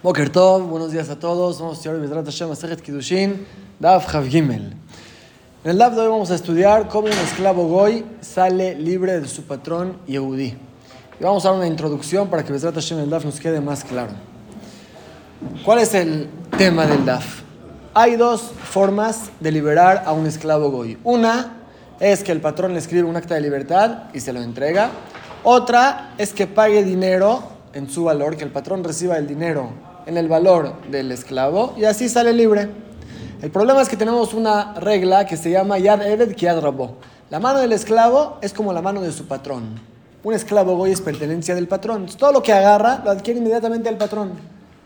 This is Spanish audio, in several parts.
Boker Tov, buenos días a todos. Vamos a estudiar Bezrat Hashem Masechet Kiddushin, Daf Chav Gimel. En el Daf de hoy vamos a estudiar cómo un esclavo goy sale libre de su patrón Yehudi. Y vamos a dar una introducción para que Bezrat Hashem el Daf nos quede más claro. ¿Cuál es el tema del Daf? Hay dos formas de liberar a un esclavo goy. Una es que el patrón le escribe un acta de libertad y se lo entrega. Otra es que pague dinero en su valor, que el patrón reciba el dinero en el valor del esclavo y así sale libre. El problema es que tenemos una regla que se llama Yad Eved Rabo. La mano del esclavo es como la mano de su patrón. Un esclavo goy es pertenencia del patrón. todo lo que agarra lo adquiere inmediatamente el patrón.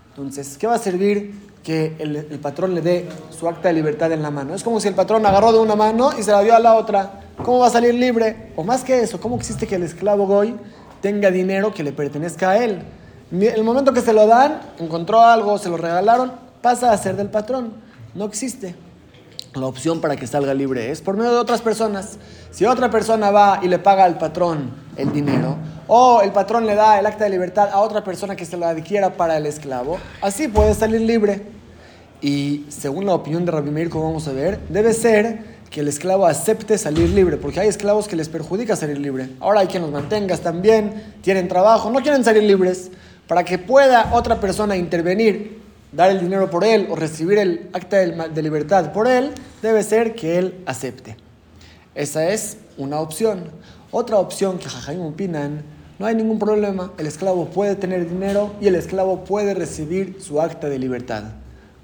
Entonces, ¿qué va a servir que el, el, patrón le dé su acta de libertad en la mano? Es como si el patrón agarró de una mano y se la dio a la otra. ¿Cómo va a salir libre? O más que eso, ¿cómo existe que el esclavo goy tenga dinero que le pertenezca a él? El momento que se lo dan, encontró algo, se lo regalaron, pasa a ser del patrón. No existe. La opción para que salga libre es por medio de otras personas. Si otra persona va y le paga al patrón el dinero, o el patrón le da el acta de libertad a otra persona que se lo adquiera para el esclavo, así puede salir libre. Y según la opinión de Rabbi Meir, como vamos a ver, debe ser que el esclavo acepte salir libre, porque hay esclavos que les perjudica salir libre. Ahora hay quien los mantenga, están bien, tienen trabajo, no quieren salir libres para que pueda otra persona intervenir, dar el dinero por él o recibir el acta de libertad por él, debe ser que él acepte. Esa es una opción. Otra opción que Jajaim opinan, no hay ningún problema, el esclavo puede tener dinero y el esclavo puede recibir su acta de libertad.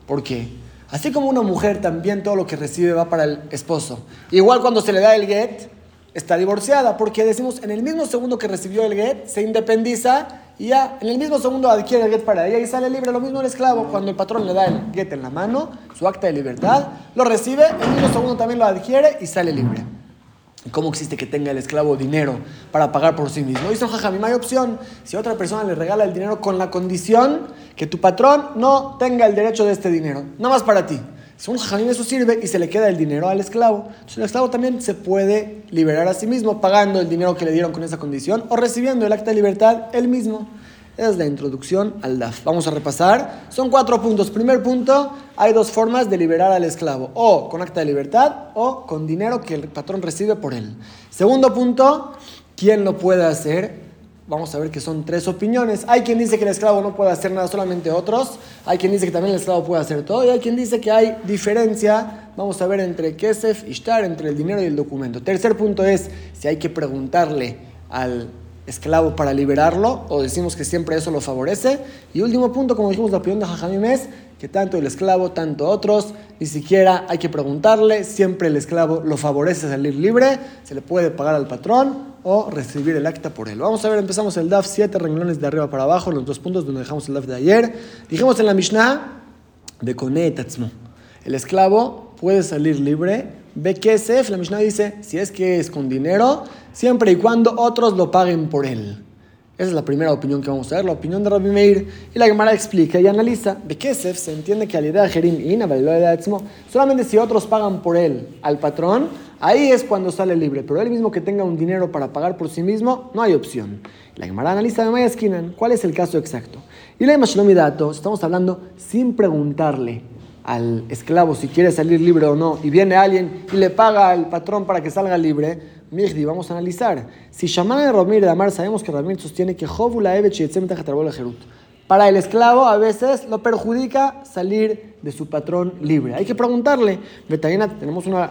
¿Por qué? Así como una mujer también todo lo que recibe va para el esposo. Igual cuando se le da el get, está divorciada, porque decimos en el mismo segundo que recibió el get, se independiza y ya en el mismo segundo adquiere el get para ella y sale libre. Lo mismo el esclavo, cuando el patrón le da el get en la mano, su acta de libertad, lo recibe, en el mismo segundo también lo adquiere y sale libre. ¿Cómo existe que tenga el esclavo dinero para pagar por sí mismo? Dice Jajamim, hay opción. Si otra persona le regala el dinero con la condición que tu patrón no tenga el derecho de este dinero, nada más para ti. Un jajamín eso sirve y se le queda el dinero al esclavo, entonces el esclavo también se puede liberar a sí mismo pagando el dinero que le dieron con esa condición o recibiendo el acta de libertad él mismo. Esa es la introducción al DAF. Vamos a repasar. Son cuatro puntos. Primer punto, hay dos formas de liberar al esclavo. O con acta de libertad o con dinero que el patrón recibe por él. Segundo punto, ¿quién lo puede hacer? Vamos a ver que son tres opiniones. Hay quien dice que el esclavo no puede hacer nada, solamente otros. Hay quien dice que también el esclavo puede hacer todo. Y hay quien dice que hay diferencia, vamos a ver, entre Kesef y Shtar, entre el dinero y el documento. Tercer punto es si hay que preguntarle al esclavo para liberarlo o decimos que siempre eso lo favorece. Y último punto, como dijimos, la opinión de Jajamim es que tanto el esclavo, tanto otros, ni siquiera hay que preguntarle, siempre el esclavo lo favorece salir libre, se le puede pagar al patrón o recibir el acta por él. Vamos a ver, empezamos el DAF, siete renglones de arriba para abajo, los dos puntos donde dejamos el DAF de ayer. Dijimos en la Mishnah, de Konetatzmo, el esclavo puede salir libre, Bekesef, la Mishnah dice, si es que es con dinero, siempre y cuando otros lo paguen por él. Esa es la primera opinión que vamos a ver, la opinión de Rabbi Meir. Y la Gemara explica y analiza. Bekesef se entiende que al idea Jerim y solamente si otros pagan por él al patrón, Ahí es cuando sale libre, pero él mismo que tenga un dinero para pagar por sí mismo, no hay opción. La Gemara analiza de Maya Esquinan, ¿cuál es el caso exacto? Y la Shlomi Dato, estamos hablando sin preguntarle al esclavo si quiere salir libre o no, y viene alguien y le paga al patrón para que salga libre, Mirdi, vamos a analizar. Si llaman a Ramir de Amar, sabemos que Ramir sostiene que para el esclavo a veces lo perjudica salir de su patrón libre. Hay que preguntarle. tenemos una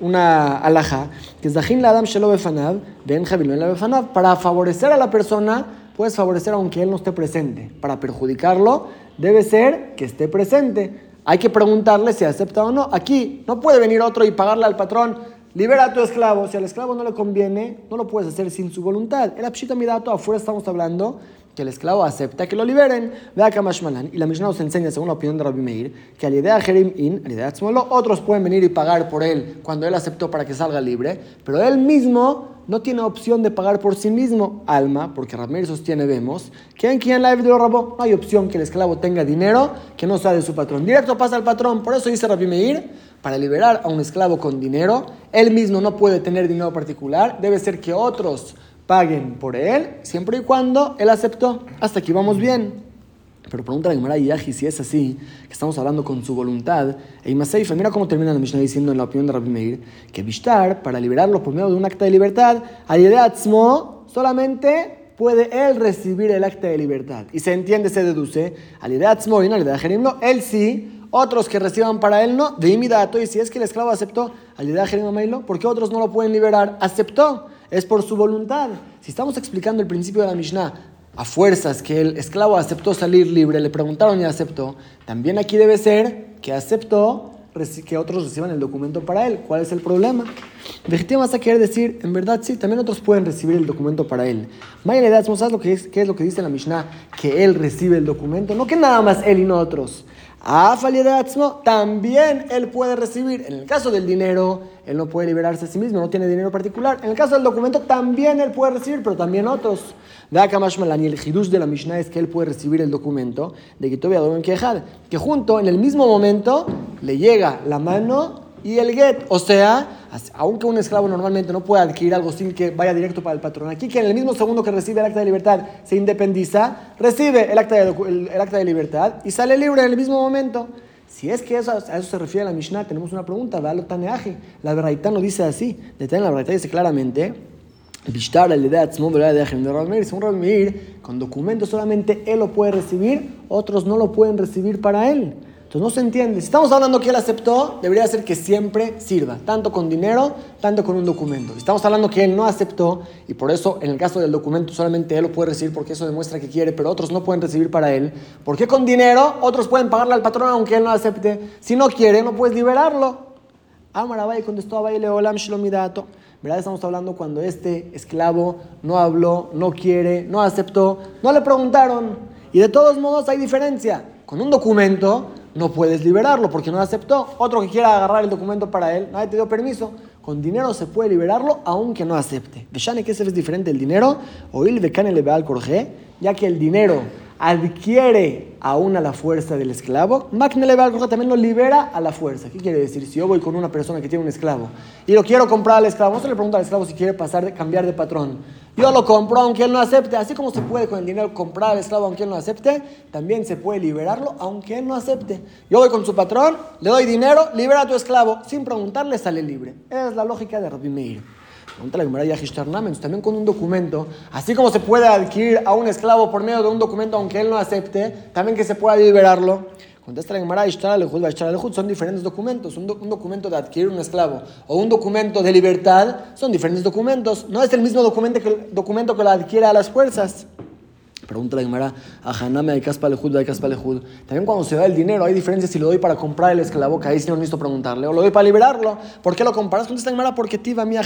una alhaja, que es Dahin la Adam Shelo Befanav, Ben la Befanav, para favorecer a la persona, puedes favorecer aunque él no esté presente. Para perjudicarlo, debe ser que esté presente. Hay que preguntarle si acepta o no. Aquí no puede venir otro y pagarle al patrón, libera a tu esclavo. Si al esclavo no le conviene, no lo puedes hacer sin su voluntad. El Apshita Midato, afuera estamos hablando que el esclavo acepta que lo liberen. Ve acá Y la Mishnah nos enseña, según la opinión de Rabbi Meir, que al idea Jerim In, al idea otros pueden venir y pagar por él cuando él aceptó para que salga libre, pero él mismo no tiene opción de pagar por sí mismo alma, porque Rabbi Meir sostiene, vemos, que en quien la de lo robó, no hay opción que el esclavo tenga dinero que no sea de su patrón. Directo pasa al patrón, por eso dice Rabbi Meir, para liberar a un esclavo con dinero, él mismo no puede tener dinero particular, debe ser que otros paguen por él, siempre y cuando él aceptó. Hasta aquí vamos bien. Pero pregunta la Gemara Yaji si es así, que estamos hablando con su voluntad. E Imaseifa, mira cómo termina la Mishnah diciendo en la opinión de Rabbi Meir, que Bishtar, para liberarlo por medio de un acta de libertad, Alideatzmo solamente puede él recibir el acta de libertad. Y se entiende, se deduce, Alideatzmo y no no, él sí, otros que reciban para él no, de imidato, y si es que el esclavo aceptó Alideajerim ¿por qué otros no lo pueden liberar? Aceptó, es por su voluntad. Si estamos explicando el principio de la Mishnah, a fuerzas que el esclavo aceptó salir libre, le preguntaron y aceptó, también aquí debe ser que aceptó que otros reciban el documento para él. ¿Cuál es el problema? Vejete vas a querer decir, en verdad sí, también otros pueden recibir el documento para él. Maya ¿sabes lo que es, qué es lo que dice la Mishnah? Que él recibe el documento, no que nada más él y no otros. A también él puede recibir. En el caso del dinero, él no puede liberarse a sí mismo, no tiene dinero particular. En el caso del documento, también él puede recibir, pero también otros. De acá y el Hidus de la Mishnah es que él puede recibir el documento de que Kejad, que junto, en el mismo momento, le llega la mano y el get. O sea, aunque un esclavo normalmente no puede adquirir algo sin que vaya directo para el patrón, aquí que en el mismo segundo que recibe el acta de libertad se independiza, recibe el acta de, el, acta de libertad y sale libre en el mismo momento. Si es que eso, a eso se refiere la Mishnah, tenemos una pregunta. La Beraitá no dice así. La Beraitá dice claramente con documentos solamente él lo puede recibir, otros no lo pueden recibir para él. Entonces no se entiende. Si estamos hablando que él aceptó, debería ser que siempre sirva, tanto con dinero, tanto con un documento. Si estamos hablando que él no aceptó, y por eso en el caso del documento solamente él lo puede recibir porque eso demuestra que quiere, pero otros no pueden recibir para él. ¿Por qué con dinero otros pueden pagarle al patrón aunque él no acepte? Si no quiere, no puedes liberarlo. Amarabai contestó a Baile Olam Shlomidato. ¿Verdad? Estamos hablando cuando este esclavo no habló, no quiere, no aceptó, no le preguntaron. Y de todos modos hay diferencia. Con un documento no puedes liberarlo porque no aceptó. Otro que quiera agarrar el documento para él, nadie te dio permiso. Con dinero se puede liberarlo aunque no acepte. ¿De qué es diferente el dinero? O il de le al ya que el dinero adquiere aún a la fuerza del esclavo, también lo libera a la fuerza. ¿Qué quiere decir? Si yo voy con una persona que tiene un esclavo y lo quiero comprar al esclavo, no se le pregunta al esclavo si quiere pasar de cambiar de patrón. Yo lo compro aunque él no acepte. Así como se puede con el dinero comprar al esclavo aunque él no acepte, también se puede liberarlo aunque él no acepte. Yo voy con su patrón, le doy dinero, libera a tu esclavo. Sin preguntarle, sale libre. Es la lógica de Rabbi. Pregunta la también con un documento, así como se puede adquirir a un esclavo por medio de un documento aunque él no acepte, también que se pueda liberarlo. Contesta la Gemara, son diferentes documentos. Un, documento de adquirir un esclavo o un documento de libertad son diferentes documentos. No es el mismo documento que, documento que lo adquiere a las fuerzas. Pregunta la Gemara, a Haname hay caspa lejud, hay caspa lejud. También cuando se da el dinero, hay diferencia si lo doy para comprar el esclavo, que ahí sí no necesito preguntarle, o lo doy para liberarlo. ¿Por qué lo comparas? Contesta la Gemara, porque tiva mi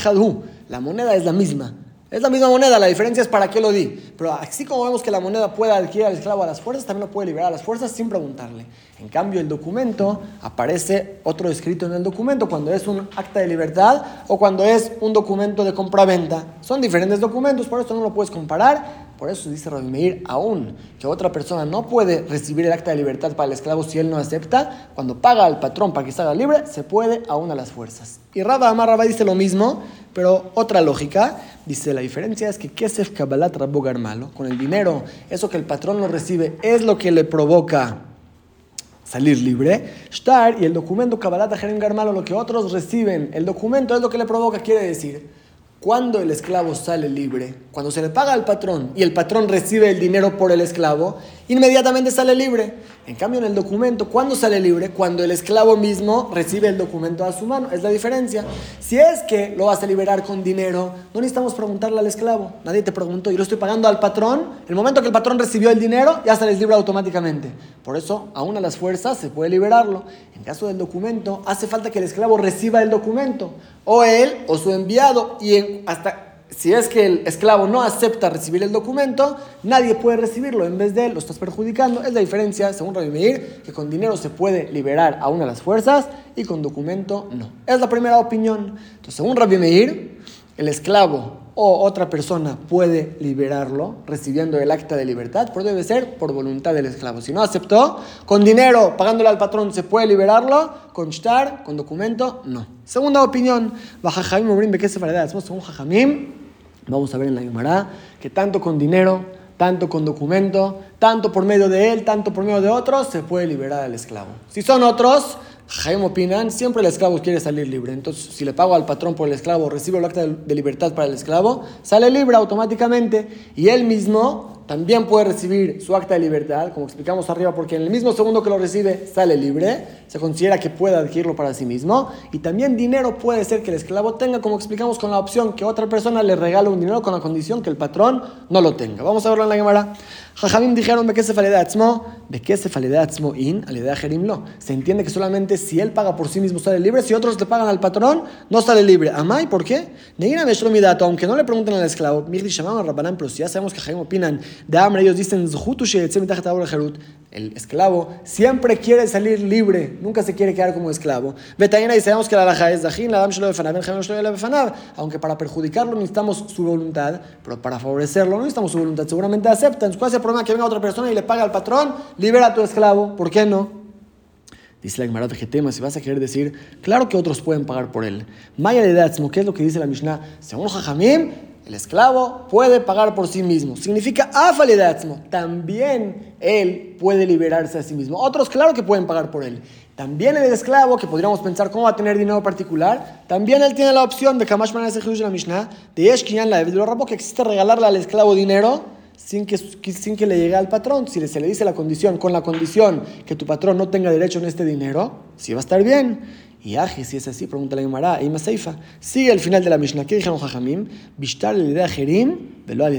La moneda es la misma. Es la misma moneda, la diferencia es para qué lo di. Pero así como vemos que la moneda puede adquirir al esclavo a las fuerzas, también lo puede liberar a las fuerzas sin preguntarle. En cambio, el documento aparece otro escrito en el documento cuando es un acta de libertad o cuando es un documento de compra-venta. Son diferentes documentos, por eso no lo puedes comparar por eso dice Rabbi aún que otra persona no puede recibir el acta de libertad para el esclavo si él no acepta, cuando paga al patrón para que salga libre, se puede aún a las fuerzas. Y Rabba Amar Rabba dice lo mismo, pero otra lógica. Dice, la diferencia es que Kesef Kabbalat Rabbo malo con el dinero, eso que el patrón lo recibe, es lo que le provoca salir libre. Shtar y el documento Kabbalat Jerem Garmalo, lo que otros reciben, el documento es lo que le provoca, quiere decir cuando el esclavo sale libre, cuando se le paga al patrón y el patrón recibe el dinero por el esclavo, inmediatamente sale libre. En cambio, en el documento, ¿cuándo sale libre? Cuando el esclavo mismo recibe el documento a su mano. Es la diferencia. Si es que lo vas a liberar con dinero, no necesitamos preguntarle al esclavo. Nadie te preguntó. Yo lo estoy pagando al patrón. El momento que el patrón recibió el dinero, ya sales libre automáticamente. Por eso, aún a las fuerzas se puede liberarlo. En caso del documento, hace falta que el esclavo reciba el documento. O él o su enviado. Y hasta si es que el esclavo no acepta recibir el documento, nadie puede recibirlo. En vez de él, lo estás perjudicando. Es la diferencia, según Rabbi Meir, que con dinero se puede liberar a una de las fuerzas y con documento no. Es la primera opinión. Entonces, según Rabbi Meir, el esclavo o otra persona puede liberarlo recibiendo el acta de libertad, pero debe ser por voluntad del esclavo. Si no aceptó, con dinero, pagándole al patrón, se puede liberarlo, con shtar, con documento, no. Segunda opinión, Baja Jamim, según Jajamim, Vamos a ver en la Gemara que tanto con dinero, tanto con documento, tanto por medio de él, tanto por medio de otros, se puede liberar al esclavo. Si son otros, Jaime opinan, siempre el esclavo quiere salir libre. Entonces, si le pago al patrón por el esclavo, recibo el acta de libertad para el esclavo, sale libre automáticamente y él mismo también puede recibir su acta de libertad, como explicamos arriba, porque en el mismo segundo que lo recibe sale libre, se considera que puede adquirirlo para sí mismo, y también dinero puede ser que el esclavo tenga, como explicamos con la opción que otra persona le regala un dinero con la condición que el patrón no lo tenga. Vamos a verlo en la Gemara. Jajamim dijeron, ¿de qué se atzmo? ¿De qué se atzmo in? Alidea jerim lo. Se entiende que solamente si él paga por sí mismo sale libre, si otros le pagan al patrón, no sale libre. ¿Amay? ¿Por qué? Neina dato, aunque no le pregunten al esclavo, Mirdi Shamaman Rabbanan, pero si ya sabemos que Jajamim opinan de hambre, ellos dicen, el esclavo siempre quiere salir libre, nunca se quiere quedar como esclavo. Betayena y sabemos que la alhaja es Dajín, la aunque para perjudicarlo necesitamos su voluntad, pero para favorecerlo no necesitamos su voluntad, seguramente aceptan. ¿Cuál es el problema que venga otra persona y le paga al patrón? Libera a tu esclavo, ¿por qué no? Dice la Gemara Getema, si vas a querer decir, claro que otros pueden pagar por él. Maya de ¿qué es lo que dice la Mishnah? Según Jajamim, el esclavo puede pagar por sí mismo. Significa afalidatzmo. También él puede liberarse a sí mismo. Otros, claro que pueden pagar por él. También el esclavo, que podríamos pensar cómo va a tener dinero particular, también él tiene la opción de Kamash la Mishnah, de Yeshkiyan la de Rabo, que existe regalarle al esclavo dinero sin que, sin que le llegue al patrón. Si se le dice la condición, con la condición que tu patrón no tenga derecho en este dinero, sí va a estar bien. Y Aji, si es así, pregunta la Gemara, Ima Seifa, sigue el final de la Mishnah. ¿Qué dijeron Jajamim? Bishtar el idea Jerim, velo al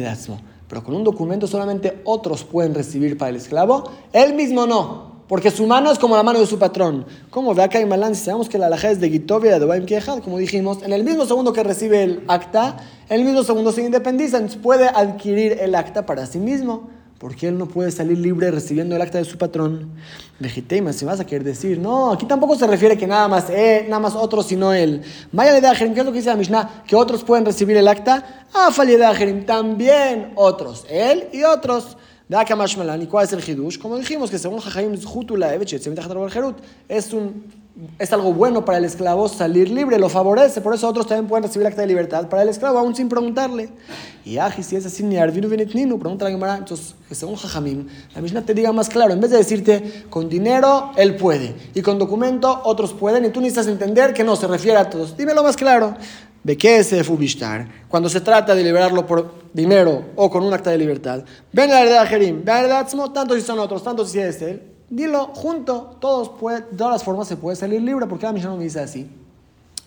Pero con un documento solamente otros pueden recibir para el esclavo, él mismo no. Porque su mano es como la mano de su patrón. Como ve acá en Malán, si sabemos que la alhaja es de Gitovia de Baim como dijimos, en el mismo segundo que recibe el acta, en el mismo segundo se independiza, puede adquirir el acta para sí mismo porque él no puede salir libre recibiendo el acta de su patrón. Vegetema, si vas a querer decir, no, aquí tampoco se refiere que nada más él, nada más otros, sino él. Maya de Ajerim, ¿qué es lo que dice la Mishnah? Que otros pueden recibir el acta. Ah, de Ajerim, también otros, él y otros. ¿Y cuál es el hidush? Como dijimos, que según Jajaim es un es algo bueno para el esclavo salir libre, lo favorece, por eso otros también pueden recibir acta de libertad para el esclavo, aún sin preguntarle. Y Aji, si es así, ni Arvinu Venetninu, pregunta la Gemara, entonces, según Jajamim, la Mishnah te diga más claro, en vez de decirte, con dinero él puede, y con documento otros pueden, y tú necesitas entender que no, se refiere a todos. Dímelo más claro. ¿De qué es Fubishtar? Cuando se trata de liberarlo por dinero o con un acta de libertad. Ven la heredad Jerim, ven la tanto si son otros, tanto si es él dilo junto, todos puede, de todas las formas se puede salir libre, porque la Mishnah no dice así.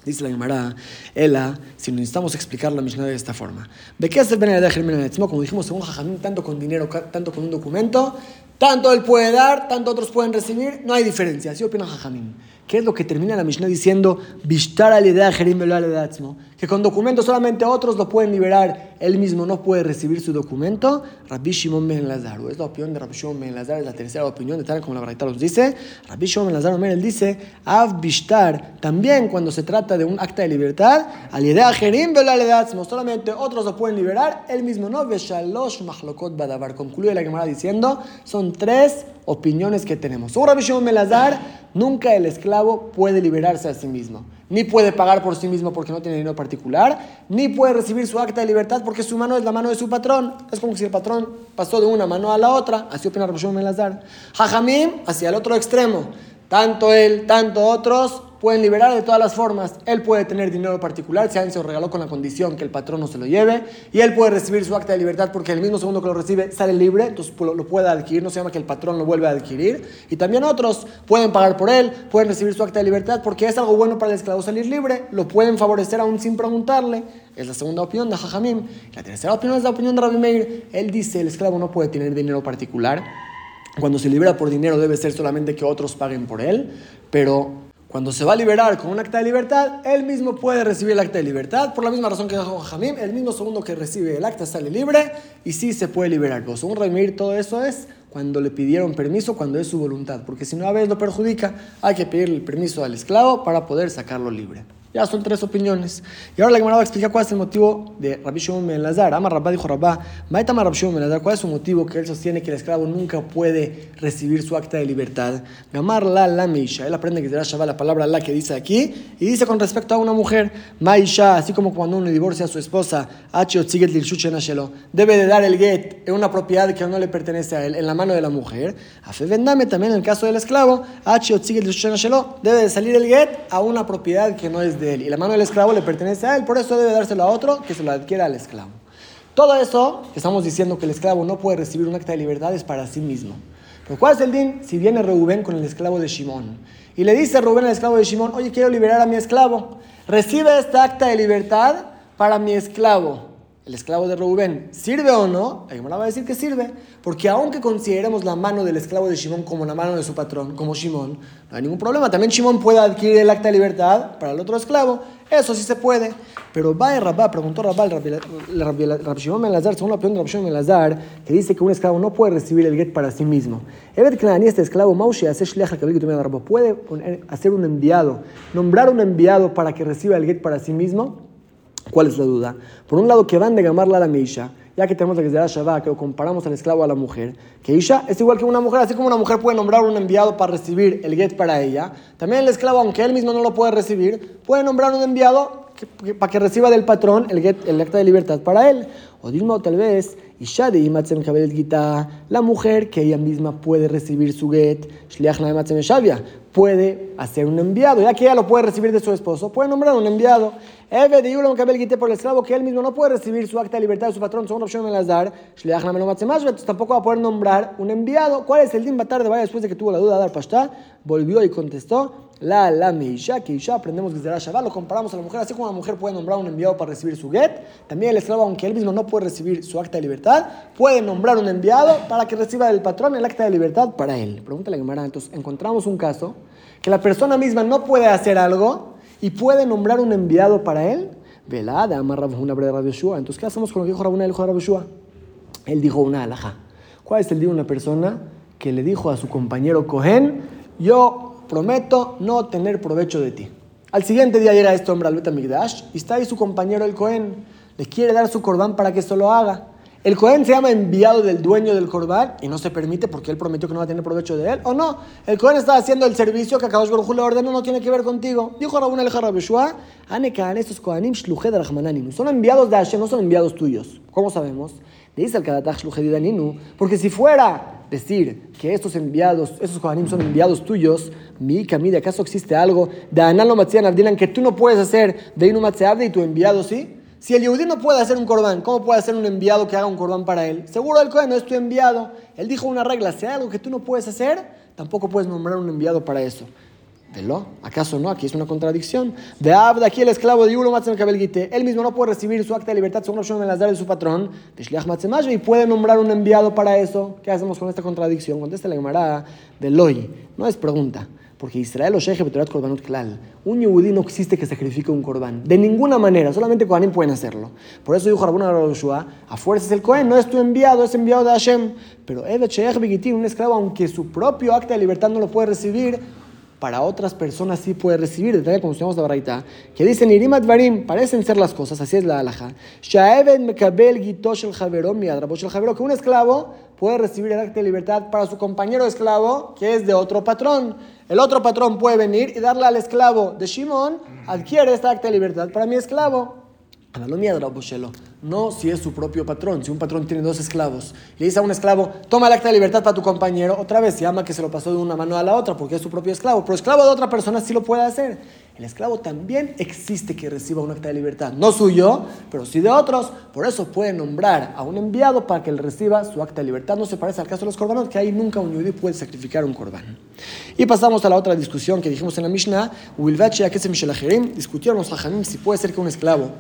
Dice la Gemara, Ela, si necesitamos explicar la Mishnah de esta forma. ¿De qué el de Como dijimos, según Jajamín, tanto con dinero, tanto con un documento, tanto él puede dar, tanto otros pueden recibir, no hay diferencia. Así opina Jajamín. ¿Qué es lo que termina la Mishnah diciendo? Al Que con documento solamente otros lo pueden liberar, él mismo no puede recibir su documento. Rabbi Shimon Ben Lazar. Es la opinión de Rabbi Shimon Ben Lazar, es la tercera opinión de tal como la Braita nos dice. Rabbi Shimon Ben Lazar, él dice, Av Bishtar, también cuando se trata de un acta de libertad, al Jerim solamente otros lo pueden liberar, él mismo no. Veshalosh Mahlokot Badabar. Concluye la Gemara diciendo, son tres opiniones que tenemos. Según Rabbi Shimon Ben Lazar, nunca el esclavo puede liberarse a sí mismo. Ni puede pagar por sí mismo porque no tiene dinero particular, ni puede recibir su acta de libertad porque su mano es la mano de su patrón. Es como si el patrón pasó de una mano a la otra. Así opina Rabbi Shimon Ben Lazar. Jajamim, hacia el otro extremo. Tanto él, tanto otros pueden liberar de todas las formas. Él puede tener dinero particular, si alguien se lo regaló con la condición que el patrón no se lo lleve, y él puede recibir su acta de libertad porque el mismo segundo que lo recibe sale libre, entonces lo puede adquirir, no se llama que el patrón lo vuelve a adquirir. Y también otros pueden pagar por él, pueden recibir su acta de libertad porque es algo bueno para el esclavo salir libre, lo pueden favorecer aún sin preguntarle. Es la segunda opinión de Jajamim. La tercera opinión es la opinión de Rabbi Meir. Él dice, el esclavo no puede tener dinero particular. Cuando se libera por dinero debe ser solamente que otros paguen por él, pero cuando se va a liberar con un acta de libertad, él mismo puede recibir el acta de libertad. Por la misma razón que dijo Jamim, el mismo segundo que recibe el acta sale libre y sí se puede liberar. Pero según Remir, todo eso es cuando le pidieron permiso, cuando es su voluntad. Porque si no a veces lo perjudica, hay que pedir el permiso al esclavo para poder sacarlo libre. Ya son tres opiniones. Y ahora la Gemara va a explicar cuál es el motivo de Rabbi Shimon Ben Lazar. Ama Rabba dijo Rabba, Maitama Rabbi Shimon Ben ¿cuál es su motivo que él sostiene que el esclavo nunca puede recibir su acta de libertad? Gamar la la meisha. Él aprende que será Shabbat la palabra la que dice aquí y dice con respecto a una mujer, Maisha, así como cuando uno divorcia a su esposa, debe de dar el get en una propiedad que no le pertenece a él, en la mano de la mujer. A fe vendame también en el caso del esclavo, debe de salir el get a una propiedad que no es de Y la mano del esclavo le pertenece a él, por eso debe dárselo a otro que se lo adquiera al esclavo. Todo eso estamos diciendo que el esclavo no puede recibir un acta de libertad es para sí mismo. Pero ¿cuál es el din? Si viene Reubén con el esclavo de Shimón y le dice a Rubén al esclavo de Shimón, oye, quiero liberar a mi esclavo, recibe esta acta de libertad para mi esclavo el esclavo de Rubén, ¿sirve o no? me va a decir que sirve, porque aunque consideremos la mano del esclavo de Shimón como la mano de su patrón, como Shimón, no hay ningún problema. También Shimón puede adquirir el acta de libertad para el otro esclavo, eso sí se puede. Pero va Rabá, preguntó Rabá, Rabbi Shimón Melazar, según la opinión de Rabbi Shimon Melazar, que dice que un esclavo no puede recibir el get para sí mismo. Evet Knani, este esclavo, Maushi, hace puede hacer un enviado, nombrar un enviado para que reciba el get para sí mismo. ¿Cuál es la duda? Por un lado, que van de gamarla a la Meisha, ya que tenemos la que se Shabbat, que comparamos al esclavo a la mujer, que Isha es igual que una mujer, así como una mujer puede nombrar un enviado para recibir el get para ella, también el esclavo, aunque él mismo no lo puede recibir, puede nombrar un enviado para que reciba del patrón el, get, el acta de libertad para él. O Dilma, tal vez, de Gita, la mujer que ella misma puede recibir su get, puede hacer un enviado, ya que ella lo puede recibir de su esposo, puede nombrar un enviado. Eve de Yulam Kabel por el esclavo que él mismo no puede recibir su acta de libertad de su patrón, según opción Shliach Imatzem entonces tampoco va a poder nombrar un enviado. ¿Cuál es el din tarde? Vaya después de que tuvo la duda de dar pastá, volvió y contestó. La la Meisha, que ya aprendemos que será Shabbat, lo comparamos a la mujer, así como la mujer puede nombrar un enviado para recibir su get, también el esclavo, aunque él mismo no puede recibir su acta de libertad, puede nombrar un enviado para que reciba del patrón el acta de libertad para él. Pregúntale a Gemara, entonces encontramos un caso que la persona misma no puede hacer algo y puede nombrar un enviado para él. Velada, amarra una breve Entonces, ¿qué hacemos con lo que dijo Rabuna el hijo de Él dijo una alhaja. ¿Cuál es el día de una persona que le dijo a su compañero Cohen, yo prometo no tener provecho de ti. Al siguiente día llega este hombre al Betamigdash y está ahí su compañero el Cohen. Le quiere dar su corbán para que esto lo haga. El Cohen se llama enviado del dueño del corbán y no se permite porque él prometió que no va a tener provecho de él. ¿O no? El Cohen está haciendo el servicio que Akadosh Baruj le ordenó, no tiene que ver contigo. Dijo Rabun el Harabeshua, Anekan, estos Kohanim Shluched Son enviados de Hashem, no son enviados tuyos. ¿Cómo sabemos? Dice el Kadatach Shluched porque si fuera decir que estos enviados, esos Kohanim son enviados tuyos, mi camida, ¿acaso existe algo de Analo Abdilan que tú no puedes hacer de Inu y tu enviado sí? Si el Yehudí no puede hacer un corbán, ¿cómo puede hacer un enviado que haga un corbán para él? Seguro el Kohen no es tu enviado. Él dijo una regla, si hay algo que tú no puedes hacer, tampoco puedes nombrar un enviado para eso. ¿Velo? ¿Acaso no? Aquí es una contradicción. De Abda, aquí el esclavo de Yulo Kabelgite, él mismo no puede recibir su acta de libertad según la las de su patrón, de y puede nombrar un enviado para eso. ¿Qué hacemos con esta contradicción? Contesta la Gemara de Loi. No es pregunta. Porque Israel o Betorat Korbanot Klal. Un yudí no existe que sacrifique un corbán. De ninguna manera. Solamente Kohanim pueden hacerlo. Por eso dijo Rabuna Yoshua, a fuerzas el Kohen no es tu enviado, es enviado de Hashem. Pero Evet Sheikh Bigitin, un esclavo, aunque su propio acta de libertad no lo puede recibir, para otras personas sí puede recibir, de como estudiamos la baraita, que dicen Irimat Varim, parecen ser las cosas, así es la alhaja. Mekabel que un esclavo puede recibir el acta de libertad para su compañero esclavo, que es de otro patrón. El otro patrón puede venir y darle al esclavo de Shimon, adquiere esta acta de libertad para mi esclavo. No si es su propio patrón. Si un patrón tiene dos esclavos, le dice a un esclavo, toma el acta de libertad para tu compañero, otra vez se llama que se lo pasó de una mano a la otra porque es su propio esclavo. Pero esclavo de otra persona sí lo puede hacer. El esclavo también existe que reciba un acta de libertad. No suyo, pero sí de otros. Por eso puede nombrar a un enviado para que él reciba su acta de libertad. No se parece al caso de los corbanos, que ahí nunca un judío puede sacrificar un corbán. Y pasamos a la otra discusión que dijimos en la Mishnah. Discutieron los si puede ser que un esclavo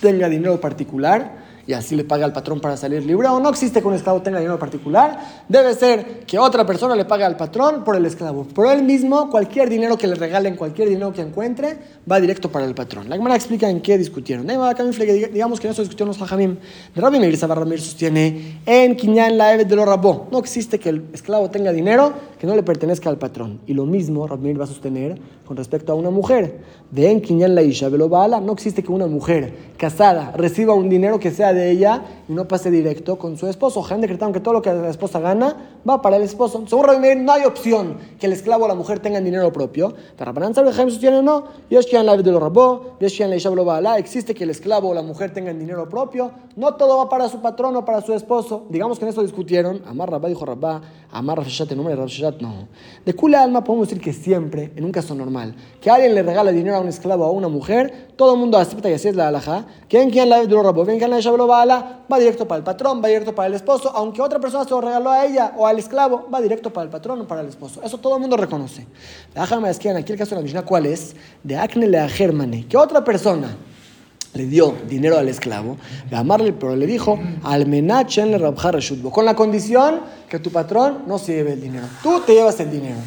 tenga dinero particular y así le paga al patrón para salir libre, o no existe que un esclavo tenga dinero particular, debe ser que otra persona le pague al patrón por el esclavo. Por él mismo, cualquier dinero que le regalen, cualquier dinero que encuentre, va directo para el patrón. La Gemara explica en qué discutieron. Digamos que en eso discutieron los hajamim. Rabbi Meir Ramir sostiene en Kinyan la de lo Rabó. No existe que el esclavo tenga dinero que no le pertenezca al patrón. Y lo mismo Rabmir va a sostener con respecto a una mujer. De en Kinyan la Isha no existe que una mujer casada reciba un dinero que sea de ella y no pase directo con su esposo. Han decretado que todo lo que la esposa gana va para el esposo. Según Rabmir, no hay opción que el esclavo o la mujer tengan dinero propio. Pero Rabbanan sabe sostiene no. la de lo Bala, existe que el esclavo o la mujer tengan dinero propio. No todo va para su patrón o para su esposo. Digamos que en eso discutieron. Amar Rabá dijo Rabá, Amar Rafshat en nombre de Rafshat no. De Kula Alma podemos decir que siempre, en un caso normal, que alguien le regala dinero a un esclavo o a una mujer, todo el mundo acepta y así es la alhaja. Quien quien la de Rabó, quien la Isha va directo para el patrón, va directo para el esposo, aunque otra persona se lo regaló a ella o al esclavo, va directo para el patrón o para el esposo. Eso todo el mundo reconoce. Déjame decir, aquí el caso de la Mishnah, ¿cuál es? De Acne le Germane, que otra persona le dio dinero al esclavo, amarle, pero le dijo, al menachen le con la condición que tu patrón no se lleve el dinero. Tú te llevas el dinero.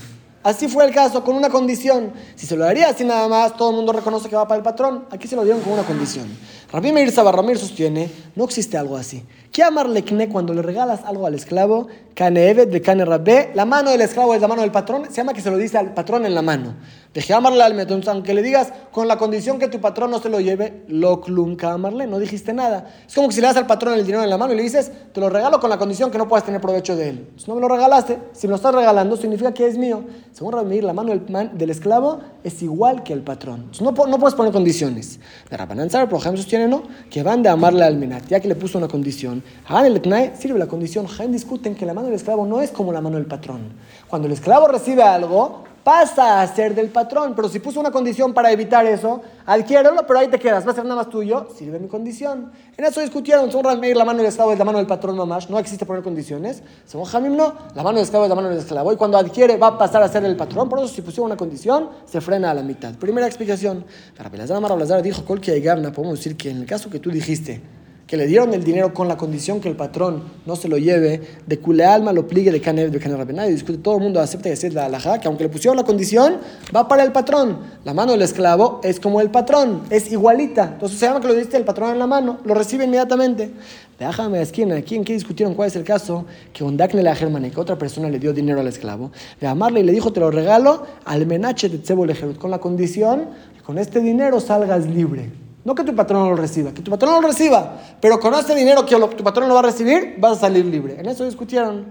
Así fue el caso, con una condición. Si se lo daría así nada más, todo el mundo reconoce que va para el patrón. Aquí se lo dieron con una condición. Rabbi Meir Sabarramir sostiene, no existe algo así. ¿Qué amarle cuando le regalas algo al esclavo? Canevet de Cane Rabbe, la mano del esclavo es la mano del patrón, se llama que se lo dice al patrón en la mano. Dejé amarle al entonces aunque le digas con la condición que tu patrón no se lo lleve, lo clum amarle, no dijiste nada. Es como que si le das al patrón el dinero en la mano y le dices, te lo regalo con la condición que no puedas tener provecho de él. Si no me lo regalaste, si me lo estás regalando, significa que es mío. Según Rabbi la mano del, del, esclavo es igual que el patrón. no, no puedes poner condiciones. De Rabbanan por ejemplo, sostiene no, que van de amarle al menat, ya que le puso una condición. El sirve la condición. Jaén discuten que la mano del esclavo no es como la mano del patrón. Cuando el esclavo recibe algo, pasa a ser del patrón. Pero si puso una condición para evitar eso, adquiérelo, pero ahí te quedas, va a ser nada más tuyo, sirve mi condición. En eso discutieron, según Ramir, la mano del esclavo es la mano del patrón nomás, no existe poner condiciones. Según Jamim, no, la mano del esclavo es la mano del esclavo, y cuando adquiere va a pasar a ser el patrón, por eso si pusieron una condición, se frena a la mitad. Primera explicación, para Pelazar Amar dijo, Gavna, podemos decir que en el caso que tú dijiste, que le dieron el dinero con la condición que el patrón no se lo lleve, de cule alma lo pligue de canev de canev y discute, todo el mundo acepta es la alhaja, que aunque le pusieron la condición, va para el patrón. La mano del esclavo es como el patrón, es igualita. Entonces se llama que lo diste el patrón en la mano, lo recibe inmediatamente. Déjame esquina, aquí en qué discutieron cuál es el caso, que Ondakne la Germane, que otra persona le dio dinero al esclavo, de amarle y le dijo, te lo regalo al menache de Tzebo con la condición que con este dinero salgas libre. No que tu patrón lo reciba, que tu patrón lo reciba, pero con este dinero que tu patrón no va a recibir, vas a salir libre. En eso discutieron.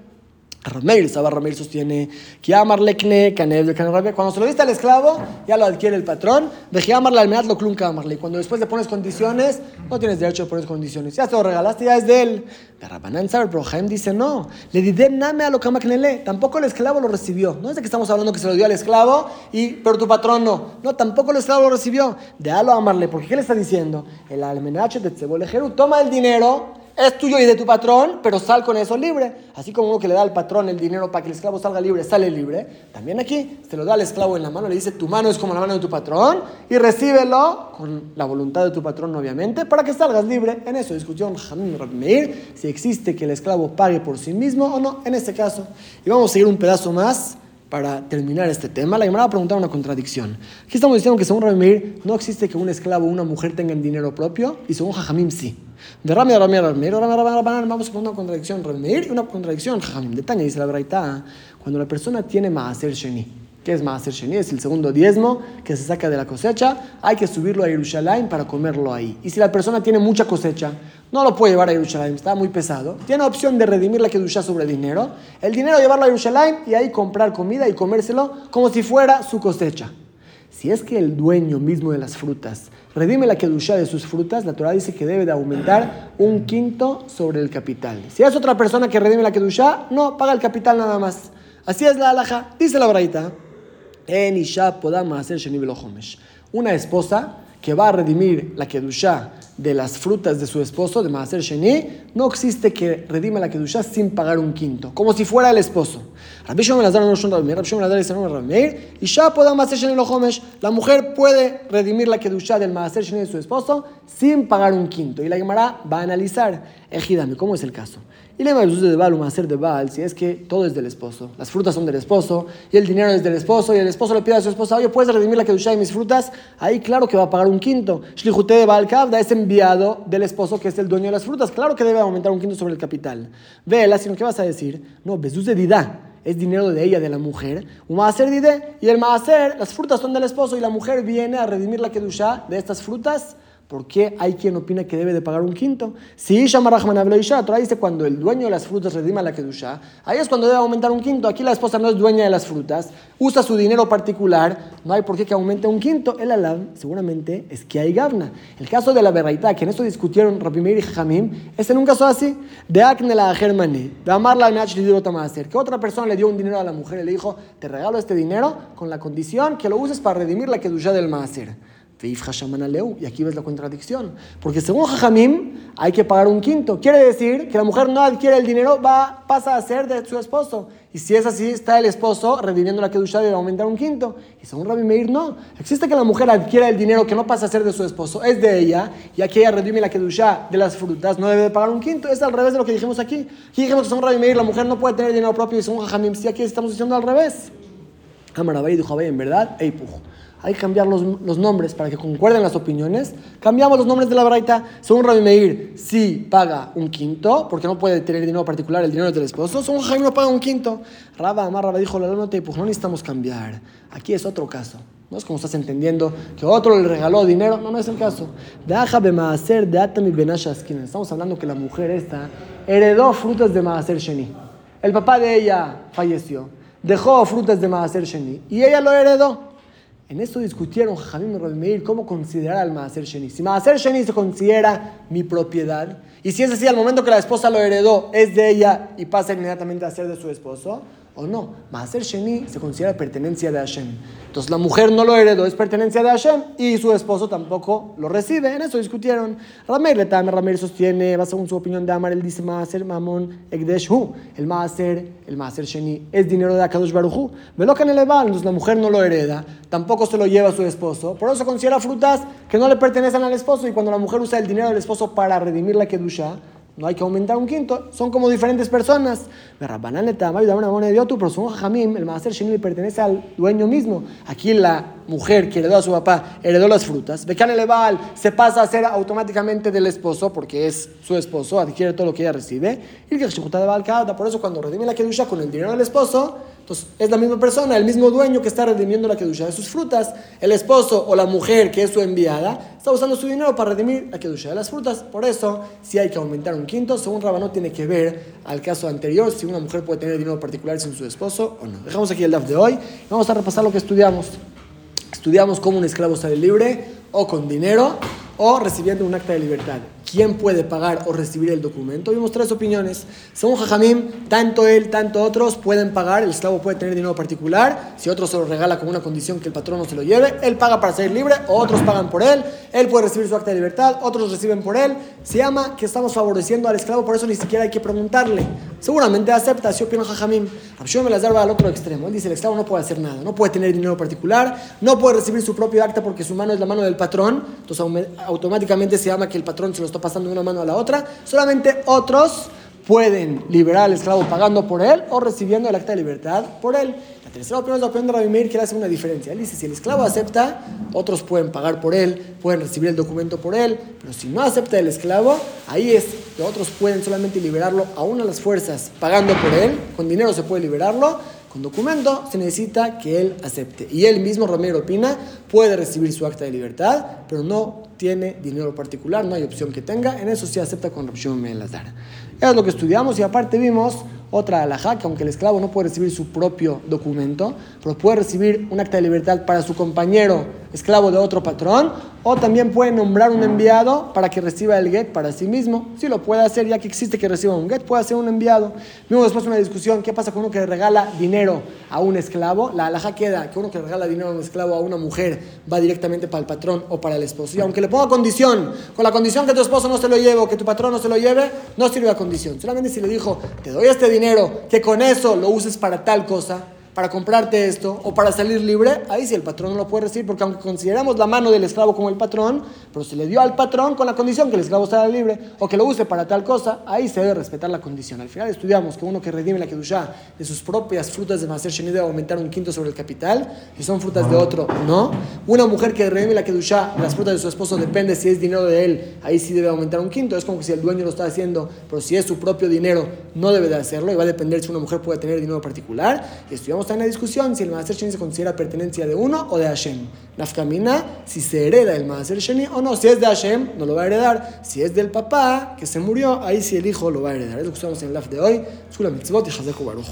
Rameir, Saba Rameir sostiene que amarle Cuando se lo diste al esclavo, ya lo adquiere el patrón. Dejé amarle al lo clunca amarle. Cuando después le pones condiciones, no tienes derecho a poner condiciones. Ya te lo regalaste, ya es de él. De Rabbanán Saber, pero Jaime dice no. Le di name a lo que Tampoco el esclavo lo recibió. No es de que estamos hablando que se lo dio al esclavo, y, pero tu patrón no. No, tampoco el esclavo lo recibió. De a amarle. Porque ¿qué le está diciendo? El almenache de Tzebolejeru toma el dinero es tuyo y de tu patrón, pero sal con eso libre. Así como uno que le da al patrón el dinero para que el esclavo salga libre, sale libre. También aquí se lo da al esclavo en la mano, le dice, tu mano es como la mano de tu patrón, y recíbelo con la voluntad de tu patrón, obviamente, para que salgas libre. En eso, discusión si existe que el esclavo pague por sí mismo o no, en este caso. Y vamos a seguir un pedazo más para terminar este tema, la Gemara va a preguntar una contradicción. Aquí estamos diciendo que según Rabbi no existe que un esclavo o una mujer tengan dinero propio y según Jajamim sí. De Rami a Rami a Rami, vamos a poner una contradicción Rabbi y una contradicción Jajamim. Detalle dice la Braita, cuando la persona tiene Maaser Sheni, ¿qué es Maaser Sheni? Es el segundo diezmo que se saca de la cosecha, hay que subirlo a Jerusalén para comerlo ahí. Y si la persona tiene mucha cosecha, no lo puede llevar a Jerusalén, está muy pesado. Tiene opción de redimir la Kedusha sobre dinero. El dinero llevarlo a Jerusalén y ahí comprar comida y comérselo como si fuera su cosecha. Si es que el dueño mismo de las frutas redime la Kedusha de sus frutas, la Torah dice que debe de aumentar un quinto sobre el capital. Si es otra persona que redime la Kedusha, no, paga el capital nada más. Así es la alhaja. Dice la braita, en Isha podamos hacer Una esposa que va a redimir la Kedusha de las frutas de su esposo, de Maaser Sheni, no existe que redime la Kedusha sin pagar un quinto, como si fuera el esposo. Rabbi Shimon Lazar no Rabbi Meir, Rabbi Shimon Lazar dice no Meir, y ya Maaser Sheni lo Homesh, la mujer puede redimir la Kedusha del Maaser de su esposo sin pagar un quinto. Y la Gemara va a analizar, Ejidame, ¿cómo es el caso? Y le de Baal, un hacer de Baal, si es que todo es del esposo, las frutas son del esposo, y el dinero es del esposo, y el esposo le pide a su esposa, oye, ¿puedes redimir la Kedusha de mis frutas? Ahí claro que va a pagar un quinto. Shlichute de Baal Kavda es enviado del esposo que es el dueño de las frutas, claro que debe aumentar un quinto sobre el capital. Vela, sino que vas a decir, no, Besús de Didá es dinero de ella, de la mujer. Un maaser dide, y el maaser, las frutas son del esposo y la mujer viene a redimir la kedusha de estas frutas ¿Por qué hay quien opina que debe de pagar un quinto? Si Isha Isha, Torah dice cuando el dueño de las frutas redima la Kedusha, ahí es cuando debe aumentar un quinto. Aquí la esposa no es dueña de las frutas, usa su dinero particular, no hay por qué que aumente un quinto. El alab seguramente es que hay gavna. El caso de la verraita, que en esto discutieron Rapimir y Jamim, es en un caso así, de Acne la Germani, de amarla Tamaser, que otra persona le dio un dinero a la mujer y le dijo, te regalo este dinero con la condición que lo uses para redimir la Kedusha del Maaser. Y aquí ves la contradicción. Porque según Jajamim, hay que pagar un quinto. Quiere decir que la mujer no adquiere el dinero, va, pasa a ser de su esposo. Y si es así, está el esposo redimiendo la kedusha y aumentar un quinto. Y según Rabbi Meir, no. Existe que la mujer adquiera el dinero que no pasa a ser de su esposo, es de ella, ya que ella redime la kedusha de las frutas, no debe de pagar un quinto. Es al revés de lo que dijimos aquí. Aquí dijimos que según Rabbi Meir, la mujer no puede tener dinero propio. Y según Jajamim, sí, aquí estamos diciendo al revés. Amarabay dijo, en verdad, Eipuj hay que cambiar los, los, nombres para que concuerden las opiniones. Cambiamos los nombres de la braita. Según Rabbi Meir, sí paga un quinto, porque no puede tener dinero particular, el dinero del esposo. Según Jaime, no paga un quinto. Rabba Amar Rabba dijo, la nota, pues no necesitamos cambiar. Aquí es otro caso. No es como estás entendiendo que otro le regaló dinero. No, no es el caso. Estamos hablando que la mujer esta heredó frutas de Maaser Sheni. El papá de ella falleció. Dejó frutas de Maaser Sheni. Y ella lo heredó. En eso discutieron Jamim y cómo considerar al Maaser Sheni. Si Maaser Sheni se considera mi propiedad, y si es así, al momento que la esposa lo heredó, es de ella y pasa inmediatamente a ser de su esposo, o no. Maaser Sheni se considera pertenencia de Hashem. Entonces la mujer no lo heredó, es pertenencia de Hashem y su esposo tampoco lo recibe. En eso discutieron. Rameir Letame, Rameir sostiene, va según su opinión de Amar, él dice Maaser Mamon Egdesh Hu. El Maaser, el Maaser Sheni es dinero de Akadosh Baruchu. Velocan el entonces la mujer no lo hereda, tampoco se lo lleva a su esposo. Por eso considera frutas que no le pertenecen al esposo y cuando la mujer usa el dinero del esposo para redimir la Kedusha, no hay que aumentar un quinto, son como diferentes personas. Pero según Jamim, el Maaser Sheni le pertenece al dueño mismo. Aquí la mujer que heredó a su papá heredó las frutas. Becan el se pasa a ser automáticamente del esposo, porque es su esposo, adquiere todo lo que ella recibe. Y por eso cuando redime la Kedusha con el dinero del esposo, entonces, es la misma persona, el mismo dueño que está redimiendo la kedusha de sus frutas. El esposo o la mujer que es su enviada está usando su dinero para redimir la kedusha de las frutas. Por eso, si hay que aumentar un quinto, según Rabanot tiene que ver al caso anterior, si una mujer puede tener dinero particular sin su esposo o no. Dejamos aquí el DAF de hoy. Vamos a repasar lo que estudiamos. Estudiamos cómo un esclavo sale libre o con dinero o recibiendo un acta de libertad quién puede pagar o recibir el documento. Vimos tres opiniones. Según Jajamim, tanto él, tanto otros pueden pagar. El esclavo puede tener dinero particular. Si otro se lo regala con una condición que el patrón no se lo lleve, él paga para ser libre, otros pagan por él. Él puede recibir su acta de libertad, otros reciben por él. Se llama que estamos favoreciendo al esclavo, por eso ni siquiera hay que preguntarle. Seguramente acepta, si opina Jajamim. me las va al otro extremo. Él dice: el esclavo no puede hacer nada, no puede tener dinero particular, no puede recibir su propio acta porque su mano es la mano del patrón. Entonces automáticamente se llama que el patrón se lo está pasando de una mano a la otra. Solamente otros pueden liberar al esclavo pagando por él o recibiendo el acta de libertad por él. La tercera opinión es la opinión de Rabbi Meir que hace una diferencia. Él dice, si el esclavo acepta, otros pueden pagar por él, pueden recibir el documento por él, pero si no acepta el esclavo, ahí es que otros pueden solamente liberarlo a una de las fuerzas pagando por él, con dinero se puede liberarlo, con documento se necesita que él acepte. Y él mismo, Ramiro opina, puede recibir su acta de libertad, pero no tiene dinero particular, no hay opción que tenga. En eso sí acepta con opción Melazar. Es lo que estudiamos y aparte vimos otra alhaja, que aunque el esclavo no puede recibir su propio documento, pero puede recibir un acta de libertad para su compañero esclavo de otro patrón, o también puede nombrar un enviado para que reciba el get para sí mismo. Si lo puede hacer, ya que existe que reciba un get, puede hacer un enviado. Vimos después una discusión, ¿qué pasa con uno que regala dinero a un esclavo? La alhaja queda que uno que regala dinero a un esclavo a una mujer va directamente para el patrón o para el esposo. Y aunque le ponga condición, con la condición que tu esposo no se lo lleve o que tu patrón no se lo lleve, no sirve la condición. Solamente si le dijo, te doy este dinero, que con eso lo uses para tal cosa, para comprarte esto o para salir libre, ahí sí el patrón no lo puede recibir, porque aunque consideramos la mano del esclavo como el patrón, pero se le dio al patrón con la condición que el esclavo esté libre o que lo use para tal cosa, ahí se debe respetar la condición. Al final estudiamos que uno que redime la Kedushá de sus propias frutas de Maser Sheni debe aumentar un quinto sobre el capital, si son frutas de otro, no. Una mujer que redime la Kedushá las frutas de su esposo depende si es dinero de él, ahí sí debe aumentar un quinto. Es como que si el dueño lo está haciendo, pero si es su propio dinero, no debe de hacerlo y va a depender si una mujer puede tener dinero particular. Y estudiamos también la discusión si el Maser Sheni se considera pertenencia de uno o de Hashem. Nafkamina, si se hereda el Maser Sheni o no. Si es de Hashem, no lo va a heredar. Si es del papá, que se murió, ahí sí el hijo lo va a heredar. Es lo que estamos en el live de hoy. Mitzvot y Baruch.